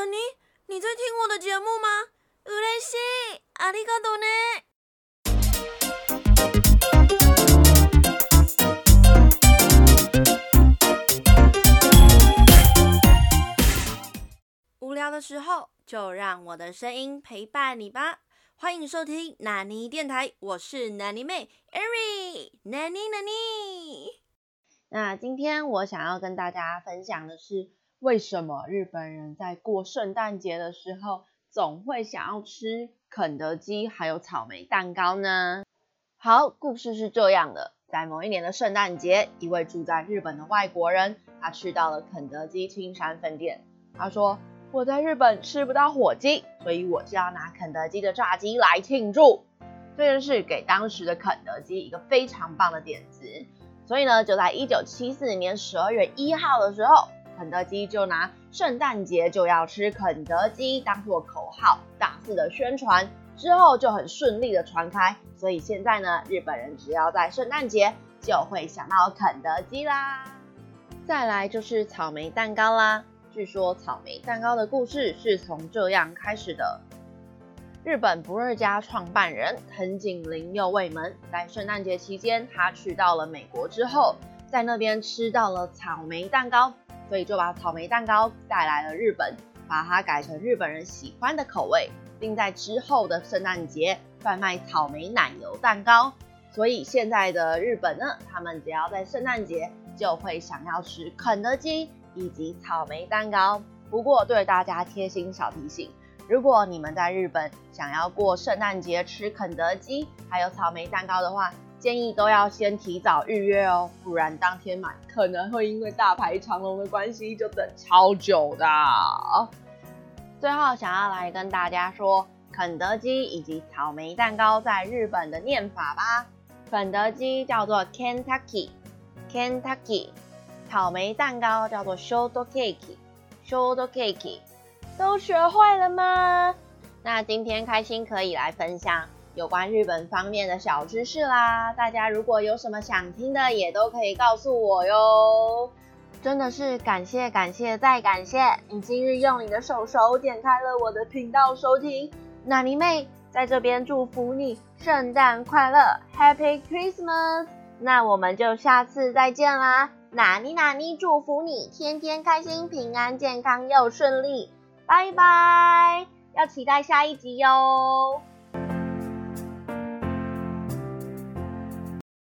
那你你在听我的节目吗？うれしい、ありがとうね。无聊的时候，就让我的声音陪伴你吧。欢迎收听纳尼电台，我是纳尼妹 Eri，纳尼纳尼。那今天我想要跟大家分享的是， 为什么日本人在过圣诞节的时候总会想要吃肯德基还有草莓蛋糕呢？好，故事是这样的，在某一年的圣诞节，一位住在日本的外国人，他去到了肯德基青山分店，他说。我在日本吃不到火鸡，所以我就要拿肯德基的炸鸡来庆祝。这件事给当时的肯德基一个非常棒的点子，所以呢，就在一九七四年十二月一号的时候，肯德基就拿圣诞节就要吃肯德基当做口号，大肆的宣传，之后就很顺利的传开。所以现在呢，日本人只要在圣诞节就会想到肯德基啦。再来就是草莓蛋糕啦。据说草莓蛋糕的故事是从这样开始的：日本不二家创办人藤井林右卫门在圣诞节期间，他去到了美国之后，在那边吃到了草莓蛋糕，所以就把草莓蛋糕带来了日本，把它改成日本人喜欢的口味，并在之后的圣诞节贩卖草莓奶油蛋糕。所以现在的日本呢，他们只要在圣诞节就会想要吃肯德基。以及草莓蛋糕。不过，对大家贴心小提醒：如果你们在日本想要过圣诞节吃肯德基还有草莓蛋糕的话，建议都要先提早预约哦，不然当天买可能会因为大排长龙的关系就等超久的。最后，想要来跟大家说肯德基以及草莓蛋糕在日本的念法吧。肯德基叫做 Kentucky，Kentucky。草莓蛋糕叫做 short cake，short cake，都学会了吗？那今天开心可以来分享有关日本方面的小知识啦。大家如果有什么想听的，也都可以告诉我哟。真的是感谢感谢再感谢，你今日用你的手手点开了我的频道收听。那尼妹在这边祝福你圣诞快乐，Happy Christmas！那我们就下次再见啦。哪尼哪尼，祝福你天天开心、平安、健康又顺利，拜拜！要期待下一集哟。